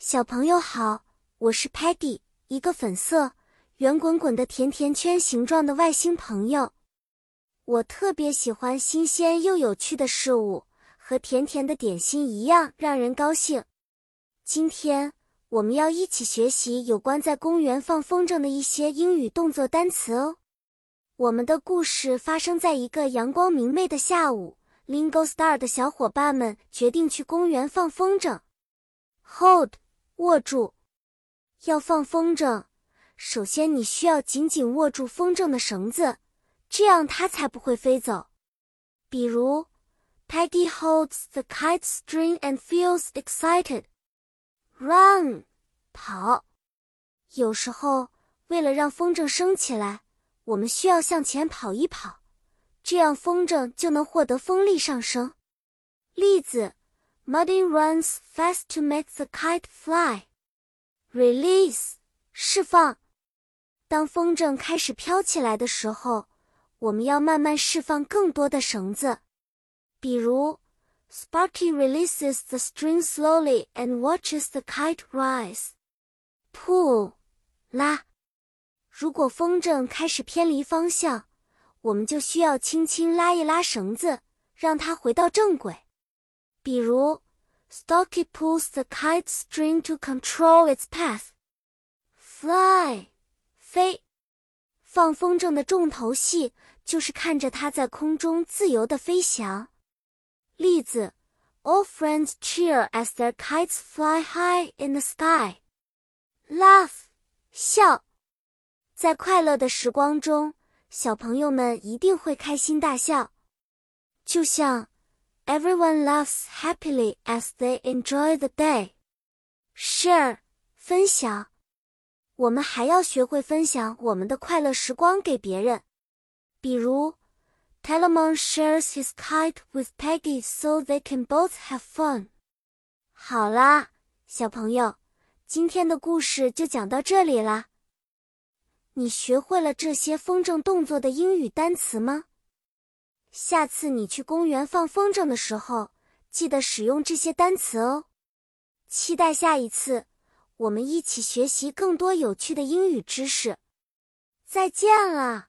小朋友好，我是 Patty，一个粉色、圆滚滚的甜甜圈形状的外星朋友。我特别喜欢新鲜又有趣的事物，和甜甜的点心一样让人高兴。今天我们要一起学习有关在公园放风筝的一些英语动作单词哦。我们的故事发生在一个阳光明媚的下午，Lingo Star 的小伙伴们决定去公园放风筝。Hold。握住，要放风筝，首先你需要紧紧握住风筝的绳子，这样它才不会飞走。比如，Peggy holds the kite string and feels excited. Run，跑。有时候，为了让风筝升起来，我们需要向前跑一跑，这样风筝就能获得风力上升。例子。Muddy runs fast to make the kite fly. Release，释放。当风筝开始飘起来的时候，我们要慢慢释放更多的绳子。比如，Sparky releases the string slowly and watches the kite rise. Pull，拉。如果风筝开始偏离方向，我们就需要轻轻拉一拉绳子，让它回到正轨。比如，Stocky pulls the kite string to control its path. Fly，飞。放风筝的重头戏就是看着它在空中自由的飞翔。例子：All friends cheer as their kites fly high in the sky. Laugh，笑。在快乐的时光中，小朋友们一定会开心大笑，就像。 Everyone laughs happily as they enjoy the day. Share，分享。我们还要学会分享我们的快乐时光给别人。比如，Telemon shares his kite with Peggy so they can both have fun. 好啦，小朋友，今天的故事就讲到这里啦。你学会了这些风筝动作的英语单词吗？下次你去公园放风筝的时候，记得使用这些单词哦。期待下一次，我们一起学习更多有趣的英语知识。再见了。